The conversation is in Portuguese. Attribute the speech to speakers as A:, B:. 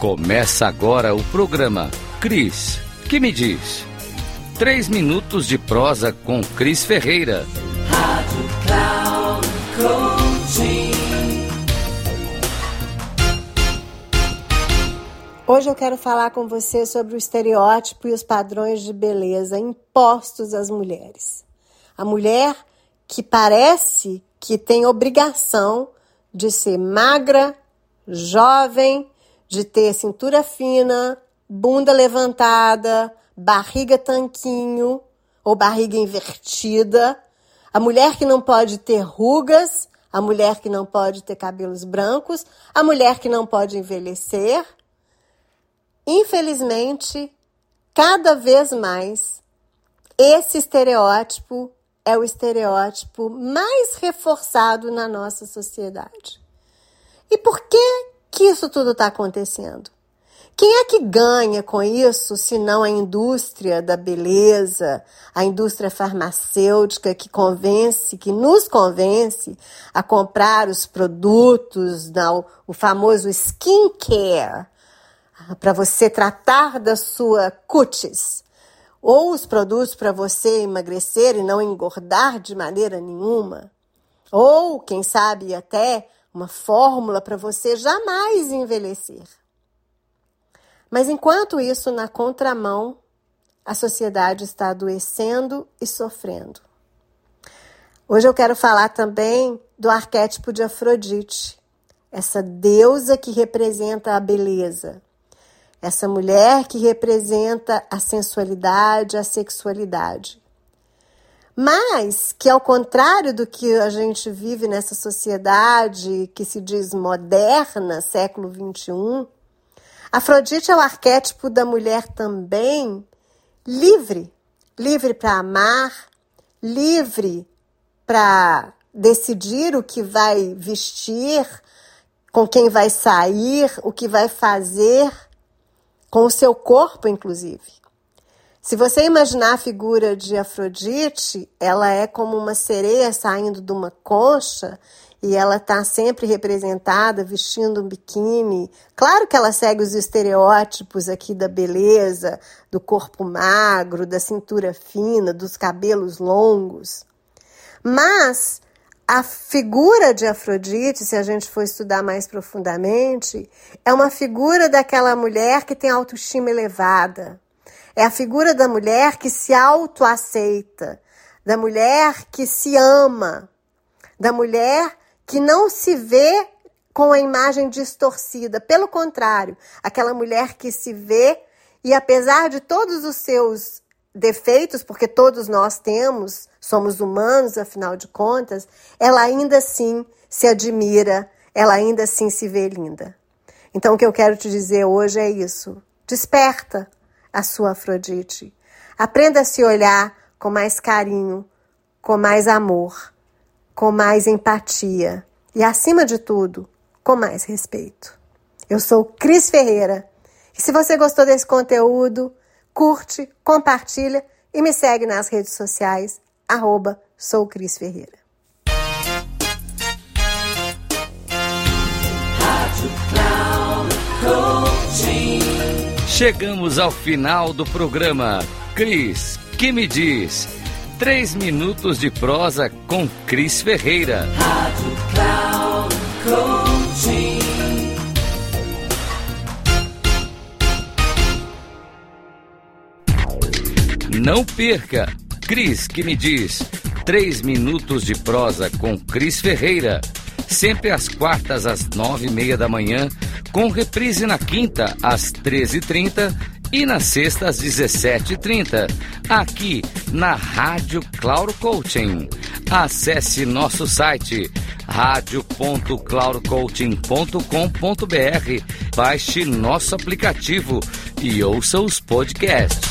A: Começa agora o programa Cris, que me diz? Três minutos de prosa com Cris Ferreira.
B: Rádio Cloud Coaching.
C: Hoje eu quero falar com você sobre o estereótipo e os padrões de beleza impostos às mulheres. A mulher que parece que tem obrigação de ser magra, jovem, de ter cintura fina, bunda levantada, barriga tanquinho ou barriga invertida. A mulher que não pode ter rugas, a mulher que não pode ter cabelos brancos, a mulher que não pode envelhecer. Infelizmente, cada vez mais, esse estereótipo é o estereótipo mais reforçado na nossa sociedade. E por que que isso tudo está acontecendo? Quem é que ganha com isso, se não a indústria da beleza, a indústria farmacêutica que convence, que nos convence a comprar os produtos, não, o famoso skincare, para você tratar da sua cutis, ou os produtos para você emagrecer e não engordar de maneira nenhuma, ou quem sabe até uma fórmula para você jamais envelhecer. Mas enquanto isso, na contramão, a sociedade está adoecendo e sofrendo. Hoje eu quero falar também do arquétipo de Afrodite, essa deusa que representa a beleza, essa mulher que representa a sensualidade, a sexualidade. Mas que, ao contrário do que a gente vive nessa sociedade que se diz moderna, século XXI, Afrodite é o arquétipo da mulher também livre livre para amar, livre para decidir o que vai vestir, com quem vai sair, o que vai fazer, com o seu corpo, inclusive. Se você imaginar a figura de Afrodite, ela é como uma sereia saindo de uma concha e ela está sempre representada vestindo um biquíni. Claro que ela segue os estereótipos aqui da beleza, do corpo magro, da cintura fina, dos cabelos longos. Mas a figura de Afrodite, se a gente for estudar mais profundamente, é uma figura daquela mulher que tem autoestima elevada é a figura da mulher que se autoaceita, da mulher que se ama, da mulher que não se vê com a imagem distorcida. Pelo contrário, aquela mulher que se vê e apesar de todos os seus defeitos, porque todos nós temos, somos humanos, afinal de contas, ela ainda assim se admira, ela ainda assim se vê linda. Então, o que eu quero te dizer hoje é isso. Desperta, a sua Afrodite. Aprenda a se olhar com mais carinho, com mais amor, com mais empatia e, acima de tudo, com mais respeito. Eu sou Cris Ferreira e se você gostou desse conteúdo, curte, compartilha e me segue nas redes sociais, arroba sou Cris Ferreira.
A: Chegamos ao final do programa. Cris, que me diz? Três minutos de prosa com Cris Ferreira.
B: Rádio Cloud.
A: Não perca! Cris, que me diz? Três minutos de prosa com Cris Ferreira. Sempre às quartas, às nove e meia da manhã com reprise na quinta às 13h30 e na sexta às 17h30, aqui na Rádio Cloud Coaching. Acesse nosso site radio.cloudcoaching.com.br, baixe nosso aplicativo e ouça os podcasts.